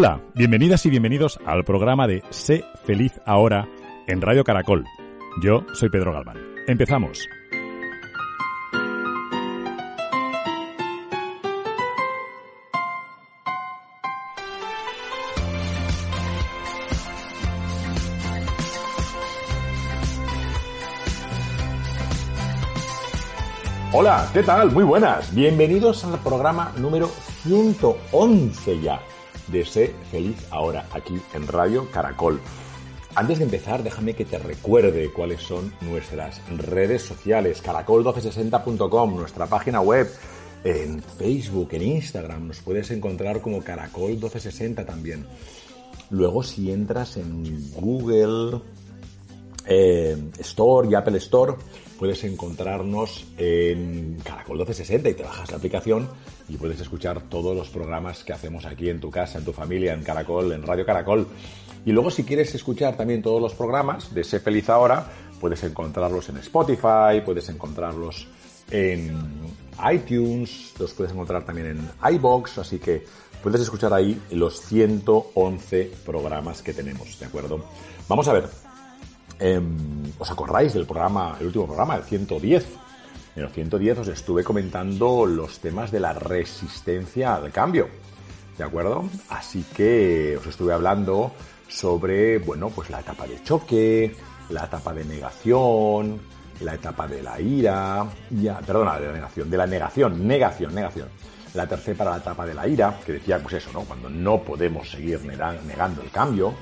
Hola, bienvenidas y bienvenidos al programa de Sé feliz ahora en Radio Caracol. Yo soy Pedro Galván. Empezamos. Hola, ¿qué tal? Muy buenas. Bienvenidos al programa número 111 ya de Feliz Ahora, aquí en Radio Caracol. Antes de empezar, déjame que te recuerde cuáles son nuestras redes sociales. Caracol1260.com, nuestra página web. En Facebook, en Instagram, nos puedes encontrar como Caracol1260 también. Luego, si entras en Google eh, Store y Apple Store, puedes encontrarnos en Caracol 1260 y te bajas la aplicación y puedes escuchar todos los programas que hacemos aquí en tu casa, en tu familia, en Caracol, en Radio Caracol. Y luego si quieres escuchar también todos los programas de Sé Feliz Ahora, puedes encontrarlos en Spotify, puedes encontrarlos en iTunes, los puedes encontrar también en iBox, así que puedes escuchar ahí los 111 programas que tenemos, ¿de acuerdo? Vamos a ver, Em, ¿Os acordáis del programa, el último programa, el 110? En el 110 os estuve comentando los temas de la resistencia al cambio, ¿de acuerdo? Así que os estuve hablando sobre, bueno, pues la etapa de choque, la etapa de negación, la etapa de la ira, ya, perdona, de la negación, de la negación, negación, negación. La tercera para la etapa de la ira, que decía, pues eso, ¿no? Cuando no podemos seguir negando el cambio,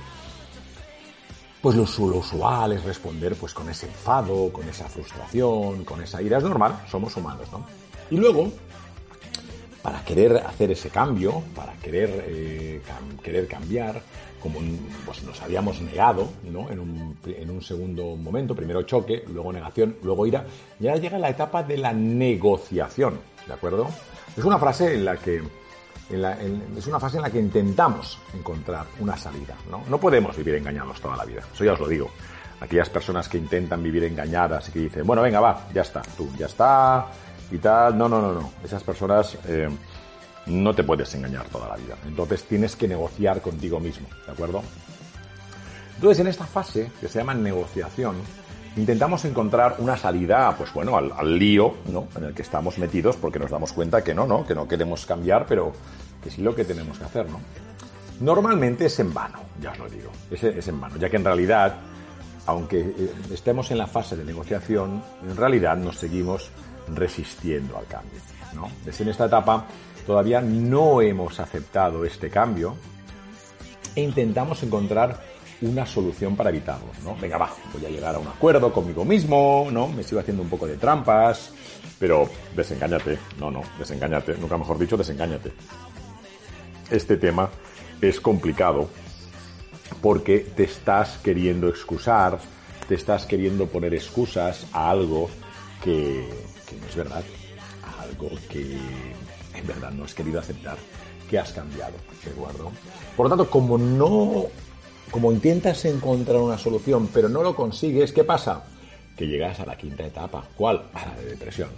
pues lo, usual es responder pues con ese enfado, con esa frustración, con esa ira. Es normal, somos humanos, ¿no? Y luego, para querer hacer ese cambio, para querer, eh, querer cambiar, como pues nos habíamos negado, ¿no? En un, en un segundo momento, primero choque, luego negación, luego ira, ya llega la etapa de la negociación, ¿de acuerdo? Es una frase en la que es una fase en la que intentamos encontrar una salida. ¿no? no podemos vivir engañados toda la vida, eso ya os lo digo. Aquellas personas que intentan vivir engañadas y que dicen, bueno, venga, va, ya está, tú, ya está, y tal. No, no, no, no. Esas personas eh, no te puedes engañar toda la vida. Entonces tienes que negociar contigo mismo, ¿de acuerdo? Entonces, en esta fase, que se llama negociación, intentamos encontrar una salida, pues bueno, al, lío ¿no? en el que estamos metidos porque nos damos cuenta que no, ¿no? Que no queremos cambiar, pero que sí lo que tenemos que hacer, ¿no? Normalmente es en vano, ya os lo digo, es, es en vano, ya que en realidad, aunque eh, estemos en la fase de negociación, en realidad nos seguimos resistiendo al cambio, ¿no? Es en esta etapa todavía no hemos aceptado este cambio e intentamos encontrar una solución para evitarlo, ¿no? Venga, va, voy a llegar a un acuerdo conmigo mismo, ¿no? Me sigo haciendo un poco de trampas, pero desengáñate, no, no, desengáñate, nunca mejor dicho, desengáñate. Este tema es complicado porque te estás queriendo excusar, te estás queriendo poner excusas a algo que, que no es verdad, a algo que en verdad no has querido aceptar, que has cambiado, ¿de acuerdo? Por lo tanto, como no como intentas encontrar una solución pero no lo consigues, ¿qué pasa? Que llegas a la quinta etapa. ¿Cuál? A la de depresión.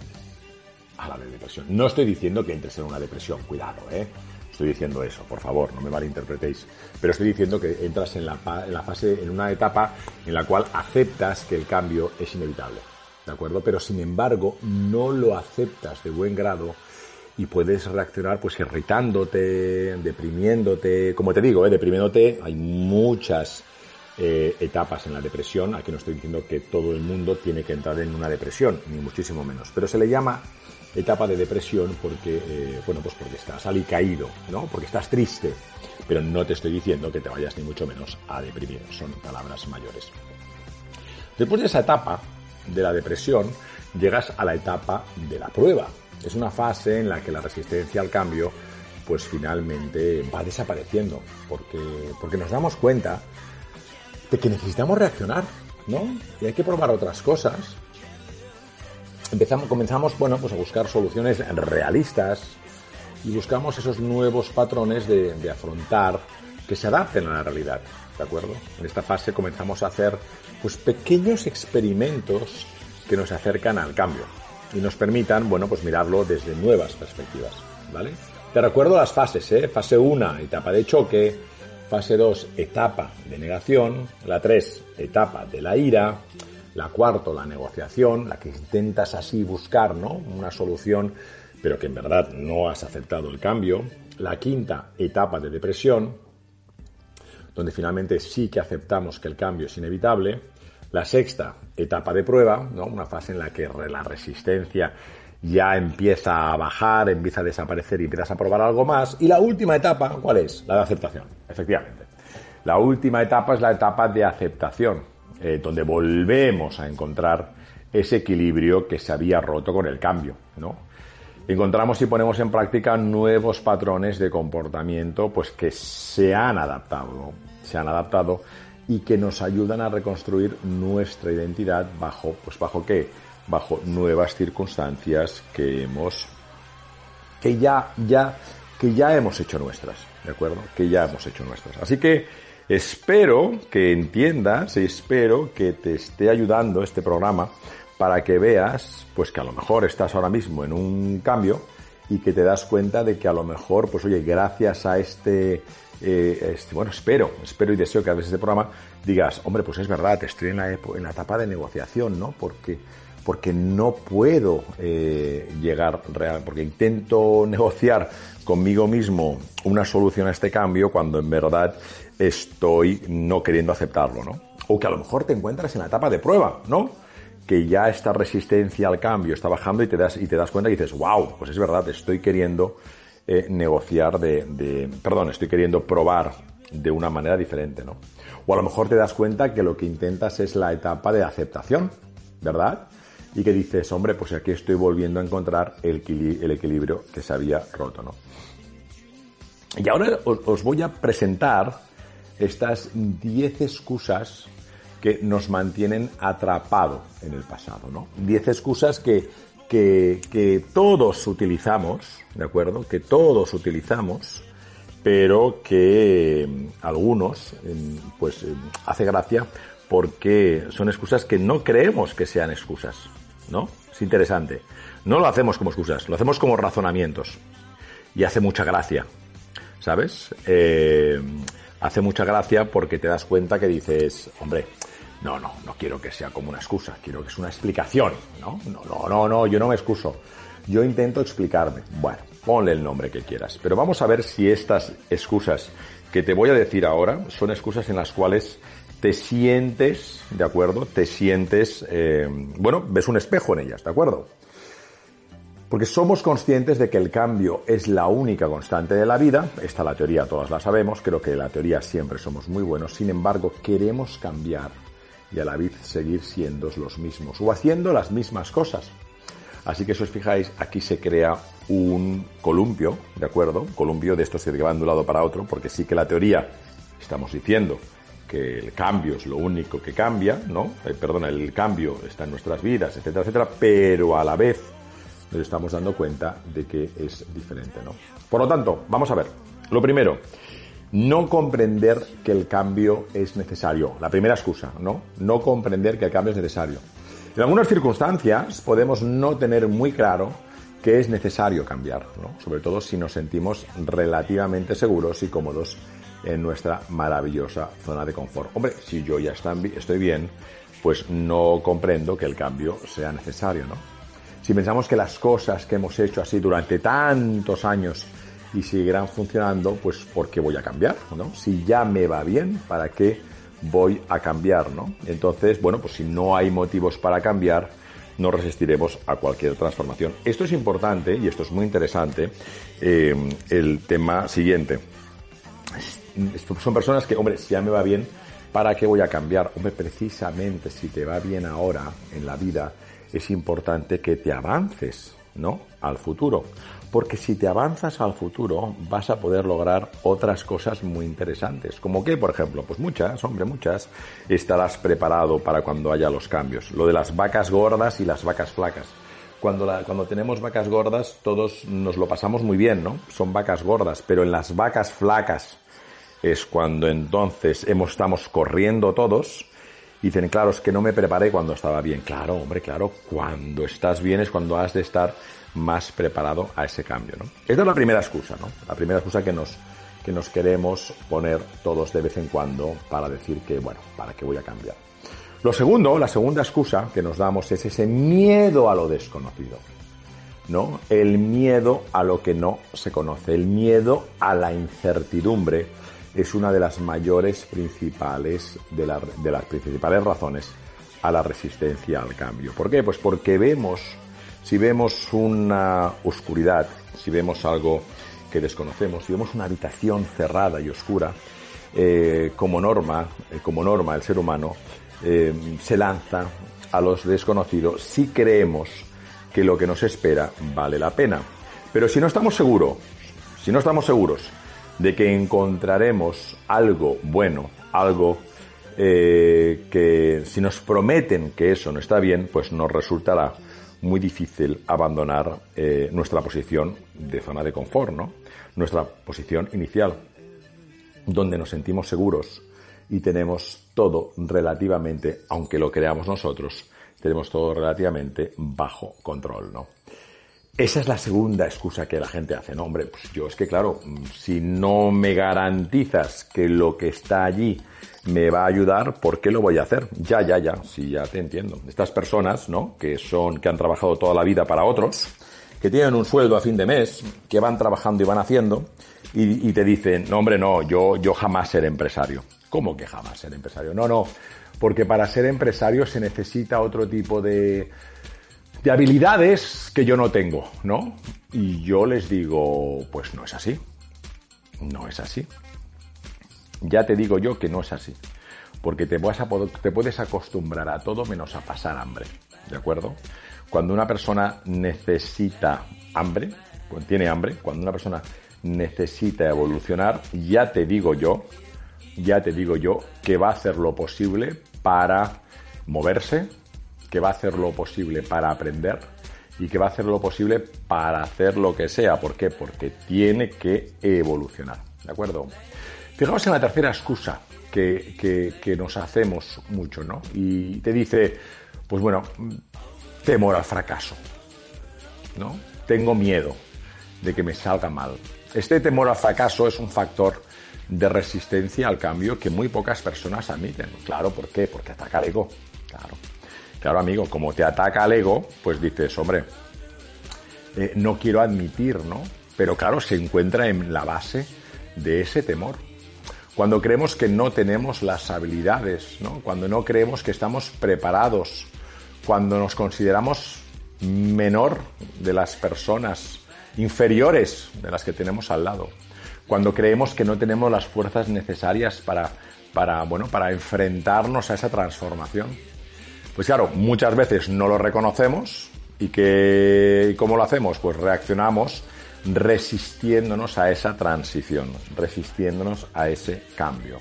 A la de depresión. No estoy diciendo que entres en una depresión, cuidado, ¿eh? Estoy diciendo eso, por favor, no me malinterpretéis. Pero estoy diciendo que entras en la, en la fase, en una etapa en la cual aceptas que el cambio es inevitable. ¿De acuerdo? Pero sin embargo, no lo aceptas de buen grado y puedes reaccionar pues irritándote, deprimiéndote, como te digo, ¿eh? deprimiéndote, hay muchas eh, etapas en la depresión, aquí no estoy diciendo que todo el mundo tiene que entrar en una depresión, ni muchísimo menos, pero se le llama etapa de depresión porque, eh, bueno, pues porque estás alicaído, ¿no? Porque estás triste, pero no te estoy diciendo que te vayas ni mucho menos a deprimir, son palabras mayores. Después de esa etapa de la depresión, llegas a la etapa de la prueba. Es una fase en la que la resistencia al cambio pues finalmente va desapareciendo, porque, porque nos damos cuenta de que necesitamos reaccionar, ¿no? Y hay que probar otras cosas. Empezamos, comenzamos, bueno, pues a buscar soluciones realistas y buscamos esos nuevos patrones de, de afrontar que se adapten a la realidad, ¿de acuerdo? En esta fase comenzamos a hacer pues pequeños experimentos que nos acercan al cambio y nos permitan, bueno, pues mirarlo desde nuevas perspectivas, ¿vale? Te recuerdo las fases, ¿eh? Fase 1, etapa de choque, fase 2, etapa de negación, la 3, etapa de la ira, la cuarta, la negociación, la que intentas así buscar, ¿no? Una solución, pero que en verdad no has aceptado el cambio, la quinta, etapa de depresión, donde finalmente sí que aceptamos que el cambio es inevitable, la sexta, etapa de prueba, ¿no? una fase en la que la resistencia ya empieza a bajar, empieza a desaparecer y empiezas a probar algo más. Y la última etapa, ¿cuál es? La de aceptación, efectivamente. La última etapa es la etapa de aceptación, eh, donde volvemos a encontrar ese equilibrio que se había roto con el cambio, ¿no? Encontramos y ponemos en práctica nuevos patrones de comportamiento, pues que se han adaptado, se han adaptado y que nos ayudan a reconstruir nuestra identidad bajo, pues bajo qué? Bajo nuevas circunstancias que hemos, que ya, ya, que ya hemos hecho nuestras, ¿de acuerdo? Que ya hemos hecho nuestras. Así que espero que entiendas y espero que te esté ayudando este programa para que veas, pues que a lo mejor estás ahora mismo en un cambio y que te das cuenta de que a lo mejor, pues oye, gracias a este eh, este, bueno, espero, espero y deseo que a veces este programa digas, hombre, pues es verdad, estoy en la, en la etapa de negociación, ¿no? Porque, porque no puedo eh, llegar real, porque intento negociar conmigo mismo una solución a este cambio cuando en verdad estoy no queriendo aceptarlo, ¿no? O que a lo mejor te encuentras en la etapa de prueba, ¿no? Que ya esta resistencia al cambio está bajando y te das, y te das cuenta y dices, wow, pues es verdad, estoy queriendo eh, negociar de, perdón, estoy queriendo probar de una manera diferente, ¿no? O a lo mejor te das cuenta que lo que intentas es la etapa de aceptación, ¿verdad? Y que dices, hombre, pues aquí estoy volviendo a encontrar el, equilibrio que se había roto, ¿no? Y ahora os, voy a presentar estas 10 excusas que nos mantienen atrapado en el pasado, ¿no? 10 excusas que que, todos utilizamos, ¿de acuerdo? Que todos utilizamos, pero que mm, algunos, mm, pues, mm, hace gracia porque son excusas que no creemos que sean excusas, ¿no? Es interesante. No lo hacemos como excusas, lo hacemos como razonamientos. Y hace mucha gracia, ¿sabes? Hace mucha gracia porque te das cuenta que dices, hombre, no, no, no quiero que sea como una excusa, quiero que sea una explicación, ¿no? No, no, no, no, yo no me excuso. Yo intento explicarme. Bueno, ponle el nombre que quieras. Pero vamos a ver si estas excusas que te voy a decir ahora son excusas en las cuales te sientes, ¿de acuerdo? Te sientes, eh, bueno, ves un espejo en ellas, ¿de acuerdo? Porque somos conscientes de que el cambio es la única constante de la vida, esta la teoría todas la sabemos, creo que la teoría siempre somos muy buenos, sin embargo queremos cambiar y a la vez seguir siendo los mismos o haciendo las mismas cosas. Así que si os fijáis, aquí se crea un columpio, ¿de acuerdo? Un columpio de estos que van de un lado para otro, porque sí que la teoría estamos diciendo que el cambio es lo único que cambia, ¿no? Eh, perdona, el cambio está en nuestras vidas, etcétera, etcétera, pero a la vez nos estamos dando cuenta de que es diferente, ¿no? Por lo tanto, vamos a ver. Lo primero, no comprender que el cambio es necesario. La primera excusa, ¿no? No comprender que el cambio es necesario. En algunas circunstancias podemos no tener muy claro que es necesario cambiar, ¿no? Sobre todo si nos sentimos relativamente seguros y cómodos en nuestra maravillosa zona de confort. Hombre, si yo ya estoy bien, pues no comprendo que el cambio sea necesario, ¿no? si pensamos que las cosas que hemos hecho así durante tantos años y seguirán funcionando, pues ¿por qué voy a cambiar? ¿no? Si ya me va bien, ¿para qué voy a cambiar? ¿no? Entonces, bueno, pues si no hay motivos para cambiar, no resistiremos a cualquier transformación. Esto es importante y esto es muy interesante, eh, el tema siguiente. Son personas que, hombre, si ya me va bien, ¿para qué voy a cambiar? Hombre, precisamente si te va bien ahora en la vida, es importante que te avances, ¿no? Al futuro. Porque si te avanzas al futuro, vas a poder lograr otras cosas muy interesantes. Como que, por ejemplo, pues muchas, hombre, muchas, estarás preparado para cuando haya los cambios. Lo de las vacas gordas y las vacas flacas. Cuando, cuando tenemos vacas gordas, todos nos lo pasamos muy bien, ¿no? Son vacas gordas, pero en las vacas flacas es cuando entonces hemos, estamos corriendo todos dicen, claro, es que no me preparé cuando estaba bien. Claro, hombre, claro, cuando estás bien es cuando has de estar más preparado a ese cambio, ¿no? Esta es la primera excusa, ¿no? La primera excusa que nos, que nos queremos poner todos de vez en cuando para decir que, bueno, ¿para qué voy a cambiar? Lo segundo, la segunda excusa que nos damos es ese miedo a lo desconocido, ¿no? El miedo a lo que no se conoce, el miedo a la incertidumbre, es una de las mayores principales, de, de las principales razones a la resistencia al cambio. ¿Por qué? Pues porque vemos, si vemos una oscuridad, si vemos algo que desconocemos, si vemos una habitación cerrada y oscura, eh, como norma, eh, como norma el ser humano eh, se lanza a los desconocidos si creemos que lo que nos espera vale la pena. Pero si no estamos seguros, si no estamos seguros de que encontraremos algo bueno, algo eh, que si nos prometen que eso no está bien, pues nos resultará muy difícil abandonar eh, nuestra posición de zona de confort, ¿no? Nuestra posición inicial, donde nos sentimos seguros y tenemos todo relativamente, aunque lo creamos nosotros, tenemos todo relativamente bajo control, ¿no? Esa es la segunda excusa que la gente hace. No, hombre, pues yo es que claro, si no me garantizas que lo que está allí me va a ayudar, ¿por qué lo voy a hacer? Ya, ya, ya, sí, ya te entiendo. Estas personas, ¿no? Que son, que han trabajado toda la vida para otros, que tienen un sueldo a fin de mes, que van trabajando y van haciendo, y, te dicen, no, hombre, no, yo, yo jamás seré empresario. ¿Cómo que jamás ser empresario? No, no, porque para ser empresario se necesita otro tipo de, de habilidades que yo no tengo, ¿no? Y yo les digo, pues no es así. No es así. Ya te digo yo que no es así. Porque te, vas a, te puedes acostumbrar a todo menos a pasar hambre. ¿De acuerdo? Cuando una persona necesita hambre, cuando tiene hambre, cuando una persona necesita evolucionar, ya te digo yo, ya te digo yo que va a hacer lo posible para moverse, que va a hacer lo posible para aprender y que va a hacer lo posible para hacer lo que sea. ¿Por qué? Porque tiene que evolucionar. ¿De acuerdo? Fijaos en la tercera excusa que, que, nos hacemos mucho, ¿no? Y te dice, pues bueno, temor al fracaso, ¿no? Tengo miedo de que me salga mal. Este temor al fracaso es un factor de resistencia al cambio que muy pocas personas admiten. Claro, ¿por qué? Porque ataca el ego. Claro. Claro, amigo, como te ataca el ego, pues dices, hombre, eh, no quiero admitir, ¿no? Pero claro, se encuentra en la base de ese temor. Cuando creemos que no tenemos las habilidades, ¿no? Cuando no creemos que estamos preparados, cuando nos consideramos menor de las personas, inferiores de las que tenemos al lado, cuando creemos que no tenemos las fuerzas necesarias para, para, bueno, para enfrentarnos a esa transformación. Pues claro, muchas veces no lo reconocemos y que ¿cómo lo hacemos? Pues reaccionamos resistiéndonos a esa transición, resistiéndonos a ese cambio.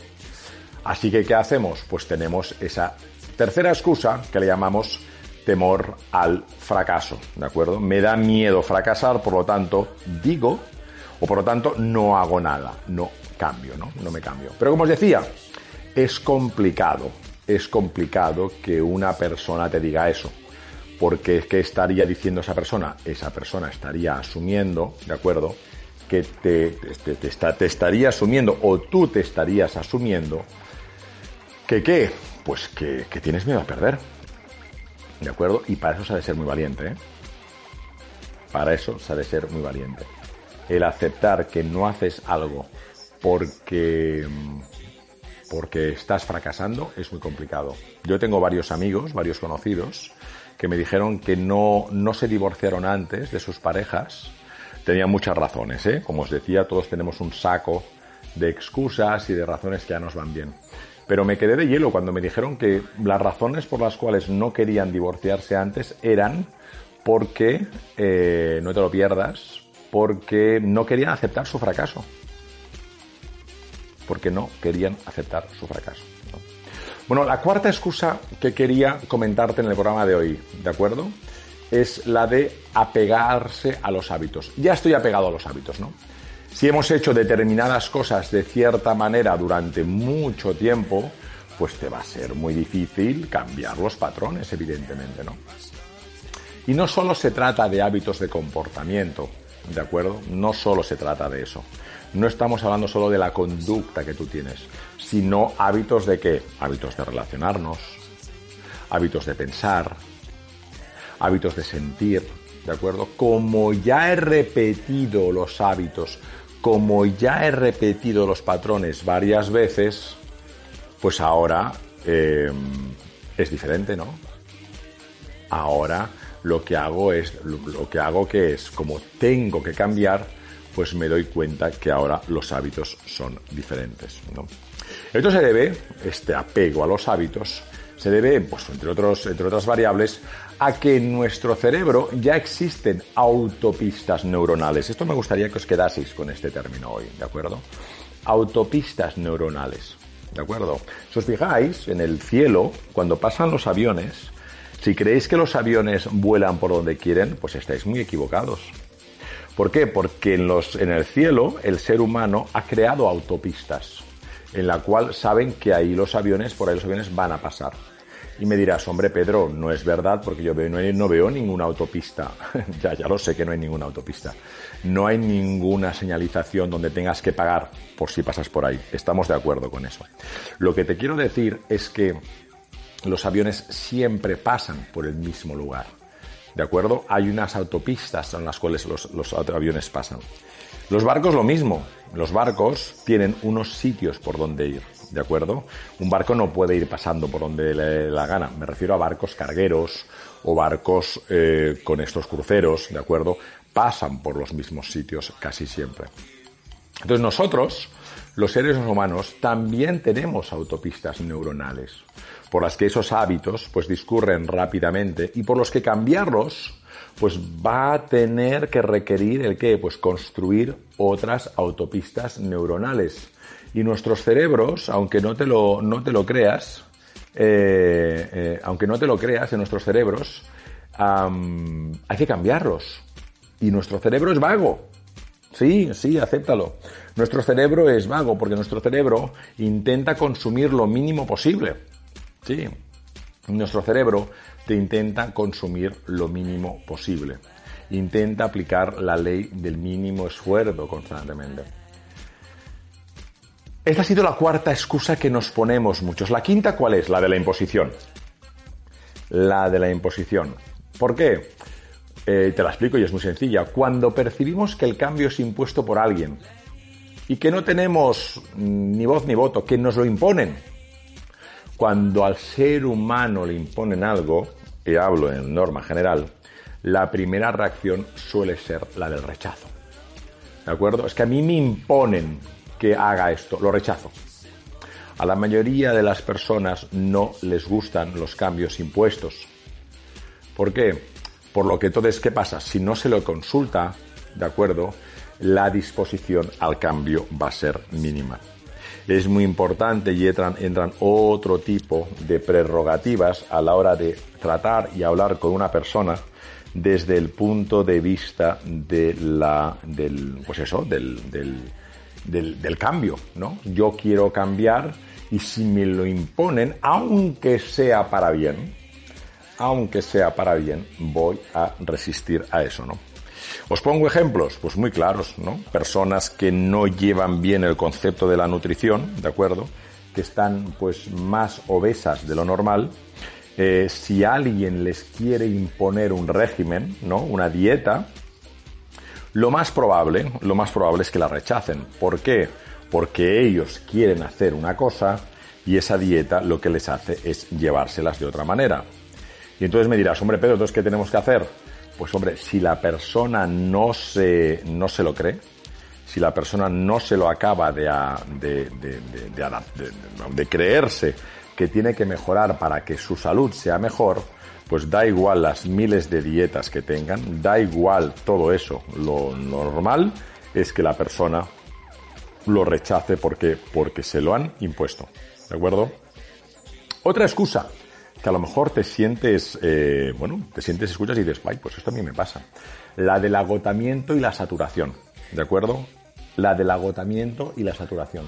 Así que ¿qué hacemos? Pues tenemos esa tercera excusa que le llamamos temor al fracaso, ¿de acuerdo? Me da miedo fracasar, por lo tanto digo, o por lo tanto no hago nada, no cambio, ¿no? No me cambio. Pero como os decía, es complicado, es complicado que una persona te diga eso. Porque ¿qué estaría diciendo esa persona? Esa persona estaría asumiendo, ¿de acuerdo? Que te, te, estaría asumiendo o tú te estarías asumiendo que qué? Pues que, tienes miedo a perder. ¿De acuerdo? Y para eso se ha de ser muy valiente, ¿eh? Para eso se ha de ser muy valiente. El aceptar que no haces algo porque, porque estás fracasando es muy complicado. Yo tengo varios amigos, varios conocidos, que me dijeron que no, no se divorciaron antes de sus parejas. Tenían muchas razones, ¿eh? Como os decía, todos tenemos un saco de excusas y de razones que ya nos van bien. Pero me quedé de hielo cuando me dijeron que las razones por las cuales no querían divorciarse antes eran porque, eh, no te lo pierdas, porque no querían aceptar su fracaso. Porque no querían aceptar su fracaso. Bueno, la cuarta excusa que quería comentarte en el programa de hoy, ¿de acuerdo? Es la de apegarse a los hábitos. Ya estoy apegado a los hábitos, ¿no? Si hemos hecho determinadas cosas de cierta manera durante mucho tiempo, pues te va a ser muy difícil cambiar los patrones, evidentemente, ¿no? Y no solo se trata de hábitos de comportamiento, ¿de acuerdo? No solo se trata de eso. No estamos hablando solo de la conducta que tú tienes, sino hábitos de qué? Hábitos de relacionarnos, hábitos de pensar, hábitos de sentir, ¿de acuerdo? Como ya he repetido los hábitos como ya he repetido los patrones varias veces, pues ahora eh, es diferente, ¿no? Ahora lo que hago es, lo, que hago que es, como tengo que cambiar, pues me doy cuenta que ahora los hábitos son diferentes. Esto se debe, este apego a los hábitos, se debe, pues entre, otros, entre otras variables, a que en nuestro cerebro ya existen autopistas neuronales. Esto me gustaría que os quedaseis con este término hoy, ¿de acuerdo? Autopistas neuronales, ¿de acuerdo? Si os fijáis, en el cielo, cuando pasan los aviones, si creéis que los aviones vuelan por donde quieren, pues estáis muy equivocados. ¿Por qué? Porque en, los, en el cielo el ser humano ha creado autopistas en la cual saben que ahí los aviones, por ahí los aviones van a pasar. Y me dirás, hombre Pedro, no es verdad porque yo veo, no, veo ninguna autopista. ya, ya lo sé que no hay ninguna autopista. No hay ninguna señalización donde tengas que pagar por si pasas por ahí. Estamos de acuerdo con eso. Lo que te quiero decir es que los aviones siempre pasan por el mismo lugar. ¿De acuerdo? Hay unas autopistas en las cuales los, aviones pasan. Los barcos lo mismo. Los barcos tienen unos sitios por donde ir. ¿de acuerdo? Un barco no puede ir pasando por donde le la gana. Me refiero a barcos cargueros o barcos eh, con estos cruceros, ¿de acuerdo? Pasan por los mismos sitios casi siempre. Entonces nosotros, los seres humanos, también tenemos autopistas neuronales por las que esos hábitos pues discurren rápidamente y por los que cambiarlos pues va a tener que requerir el qué? Pues construir otras autopistas neuronales. Y nuestros cerebros, aunque no te lo, no te lo creas, eh, eh, aunque no te lo creas, en nuestros cerebros hay que cambiarlos. Y nuestro cerebro es vago. Sí, sí, acéptalo. Nuestro cerebro es vago porque nuestro cerebro intenta consumir lo mínimo posible. Sí, nuestro cerebro te intenta consumir lo mínimo posible. Intenta aplicar la ley del mínimo esfuerzo constantemente. Esta ha sido la cuarta excusa que nos ponemos muchos. La quinta, ¿cuál es? La de la imposición. La de la imposición. ¿Por qué? Eh, te la explico y es muy sencilla. Cuando percibimos que el cambio es impuesto por alguien y que no tenemos ni voz ni voto, que nos lo imponen, cuando al ser humano le imponen algo, y hablo en norma general, la primera reacción suele ser la del rechazo. ¿De acuerdo? Es que a mí me imponen que haga esto, lo rechazo. A la mayoría de las personas no les gustan los cambios impuestos. ¿Por qué? Por lo que entonces, ¿qué pasa? Si no se lo consulta, ¿de acuerdo? La disposición al cambio va a ser mínima. Es muy importante y entran, otro tipo de prerrogativas a la hora de tratar y hablar con una persona desde el punto de vista de la, del, pues eso, del, del, cambio, ¿no? Yo quiero cambiar y si me lo imponen, aunque sea para bien, aunque sea para bien, voy a resistir a eso, ¿no? Os pongo ejemplos, pues muy claros, ¿no? Personas que no llevan bien el concepto de la nutrición, ¿de acuerdo? Que están pues más obesas de lo normal. Eh, si alguien les quiere imponer un régimen, ¿no? Una dieta, Lo más probable, lo más probable es que la rechacen. ¿Por qué? Porque ellos quieren hacer una cosa y esa dieta lo que les hace es llevárselas de otra manera. Y entonces me dirás, hombre Pedro, entonces ¿qué tenemos que hacer? Pues hombre, si la persona no se, no se lo cree, si la persona no se lo acaba de, de, de, creerse que tiene que mejorar para que su salud sea mejor, pues da igual las miles de dietas que tengan, da igual todo eso. Lo normal es que la persona lo rechace porque, porque se lo han impuesto. ¿De acuerdo? Otra excusa que a lo mejor te sientes, eh, bueno, te sientes, escuchas y dices, ay, pues esto a mí me pasa. La del agotamiento y la saturación. ¿De acuerdo? La del agotamiento y la saturación.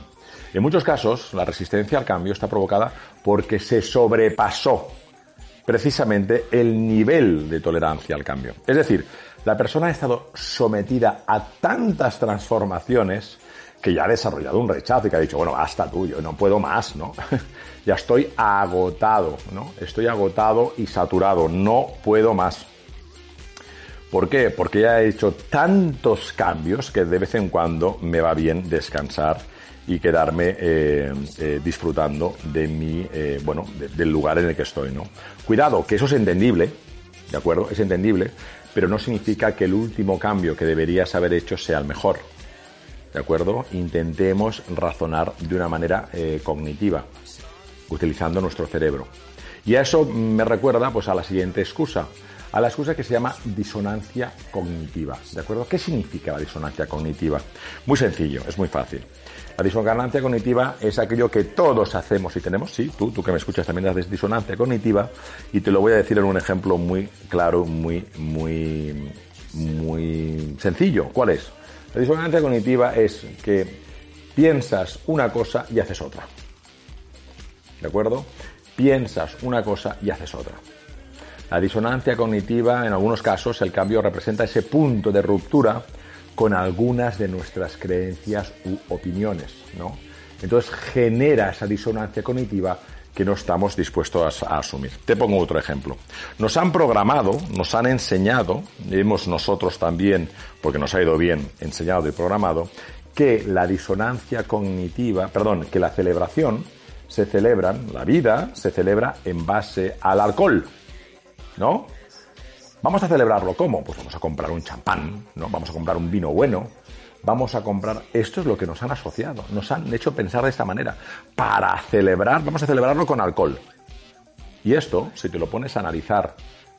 En muchos casos, la resistencia al cambio está provocada porque se sobrepasó precisamente el nivel de tolerancia al cambio. Es decir, la persona ha estado sometida a tantas transformaciones que ya ha desarrollado un rechazo y que ha dicho, bueno, hasta tú, yo no puedo más, ¿no? ya estoy agotado, ¿no? Estoy agotado y saturado, no puedo más. ¿Por qué? Porque ya he hecho tantos cambios que de vez en cuando me va bien descansar y quedarme eh, eh, disfrutando de mi, eh, bueno, del lugar en el que estoy, ¿no? Cuidado, que eso es entendible, ¿de acuerdo? Es entendible, pero no significa que el último cambio que deberías haber hecho sea el mejor. ¿De acuerdo? Intentemos razonar de una manera cognitiva, utilizando nuestro cerebro. Y a eso me recuerda pues a la siguiente excusa, a la excusa que se llama disonancia cognitiva. ¿De acuerdo? ¿Qué significa la disonancia cognitiva? Muy sencillo, es muy fácil. La disonancia cognitiva es aquello que todos hacemos y tenemos. Sí, tú, tú que me escuchas también haces disonancia cognitiva y te lo voy a decir en un ejemplo muy claro, muy, muy, muy sencillo. ¿Cuál es? La disonancia cognitiva es que piensas una cosa y haces otra. ¿De acuerdo? Piensas una cosa y haces otra. La disonancia cognitiva, en algunos casos, el cambio representa ese punto de ruptura con algunas de nuestras creencias u opiniones, ¿no? Entonces genera esa disonancia cognitiva que no estamos dispuestos a, asumir. Te pongo otro ejemplo. Nos han programado, nos han enseñado, hemos nosotros también, porque nos ha ido bien enseñado y programado, que la disonancia cognitiva, perdón, que la celebración se celebran, la vida se celebra en base al alcohol, ¿no? Vamos a celebrarlo ¿cómo? Pues vamos a comprar un champán, ¿no? Vamos a comprar un vino bueno, vamos a comprar. Esto es lo que nos han asociado, nos han hecho pensar de esta manera. Para celebrar, vamos a celebrarlo con alcohol. Y esto, si te lo pones a analizar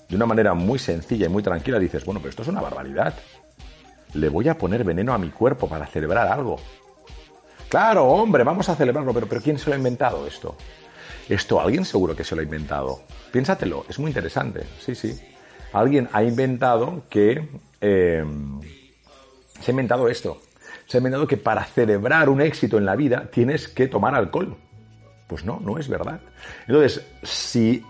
de una manera muy sencilla y muy tranquila, dices, bueno, pero esto es una barbaridad. Le voy a poner veneno a mi cuerpo para celebrar algo. Claro, hombre, vamos a celebrarlo, pero, pero ¿quién se lo ha inventado esto? Esto alguien seguro que se lo ha inventado. Piénsatelo, es muy interesante. Sí, sí alguien ha inventado que... Eh, se ha inventado esto. Se ha inventado que para celebrar un éxito en la vida tienes que tomar alcohol. Pues no, no es verdad. Entonces, si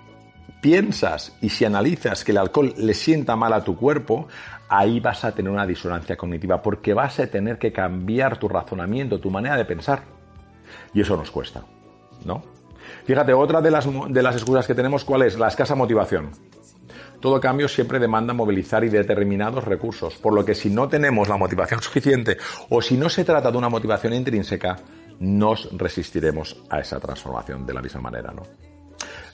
piensas y si analizas que el alcohol le sienta mal a tu cuerpo, ahí vas a tener una disonancia cognitiva porque vas a tener que cambiar tu razonamiento, tu manera de pensar. Y eso nos cuesta, ¿no? Fíjate, otra de las, de las excusas que tenemos, ¿cuál es? La escasa motivación. Todo cambio siempre demanda movilizar y determinados recursos, por lo que si no tenemos la motivación suficiente o si no se trata de una motivación intrínseca, nos resistiremos a esa transformación de la misma manera, ¿no?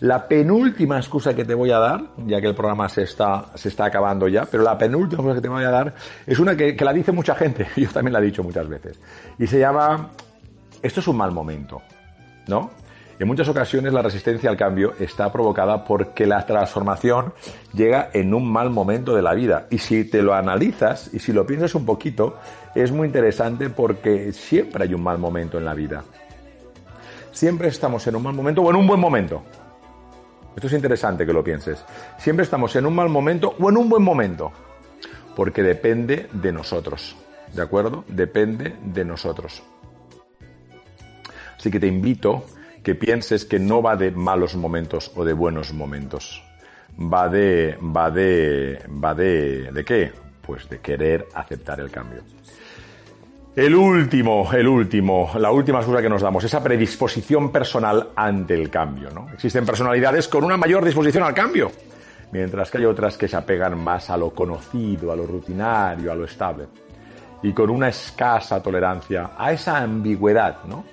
La penúltima excusa que te voy a dar, ya que el programa se está, se está acabando ya, pero la penúltima excusa que te voy a dar es una que, que la dice mucha gente, yo también la he dicho muchas veces, y se llama, esto es un mal momento, ¿no? En muchas ocasiones la resistencia al cambio está provocada porque la transformación llega en un mal momento de la vida. Y si te lo analizas y si lo piensas un poquito, es muy interesante porque siempre hay un mal momento en la vida. Siempre estamos en un mal momento o en un buen momento. Esto es interesante que lo pienses. Siempre estamos en un mal momento o en un buen momento. Porque depende de nosotros. ¿De acuerdo? Depende de nosotros. Así que te invito que pienses que no va de malos momentos o de buenos momentos. Va de, va de, va de, ¿de qué? Pues de querer aceptar el cambio. El último, el último, la última excusa que nos damos, esa predisposición personal ante el cambio, ¿no? Existen personalidades con una mayor disposición al cambio, mientras que hay otras que se apegan más a lo conocido, a lo rutinario, a lo estable. y con una escasa tolerancia a esa ambigüedad, ¿no?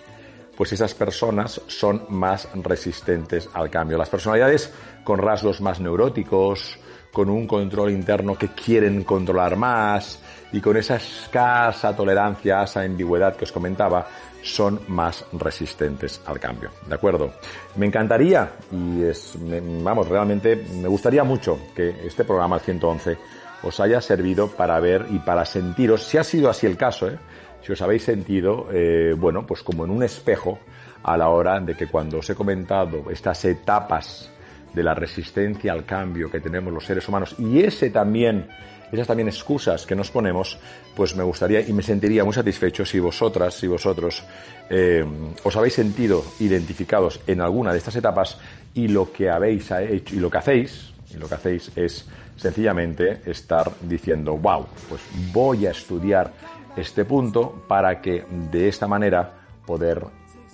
Pues esas personas son más resistentes al cambio. Las personalidades con rasgos más neuróticos, con un control interno que quieren controlar más y con esa escasa tolerancia a esa ambigüedad que os comentaba, son más resistentes al cambio. ¿De acuerdo? Me encantaría y es, vamos, realmente me gustaría mucho que este programa, el 111, os haya servido para ver y para sentiros, si ha sido así el caso, ¿eh? Si os habéis sentido, eh, bueno, pues como en un espejo a la hora de que cuando os he comentado estas etapas de la resistencia al cambio que tenemos los seres humanos y ese también esas también excusas que nos ponemos, pues me gustaría y me sentiría muy satisfecho si vosotras, si vosotros eh, os habéis sentido identificados en alguna de estas etapas y lo que habéis hecho y lo que hacéis, y lo que hacéis es sencillamente estar diciendo, wow, pues voy a estudiar este punto para que de esta manera poder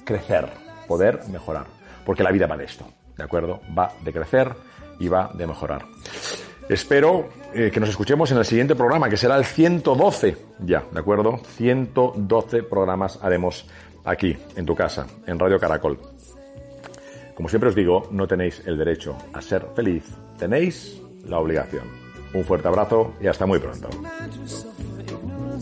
crecer, poder mejorar, porque la vida va de esto, ¿de acuerdo? Va de crecer y va de mejorar. Espero eh, que nos escuchemos en el siguiente programa, que será el 112 ya, ¿de acuerdo? 112 programas haremos aquí, en tu casa, en Radio Caracol. Como siempre os digo, no tenéis el derecho a ser feliz, tenéis la obligación. Un fuerte abrazo y hasta muy pronto.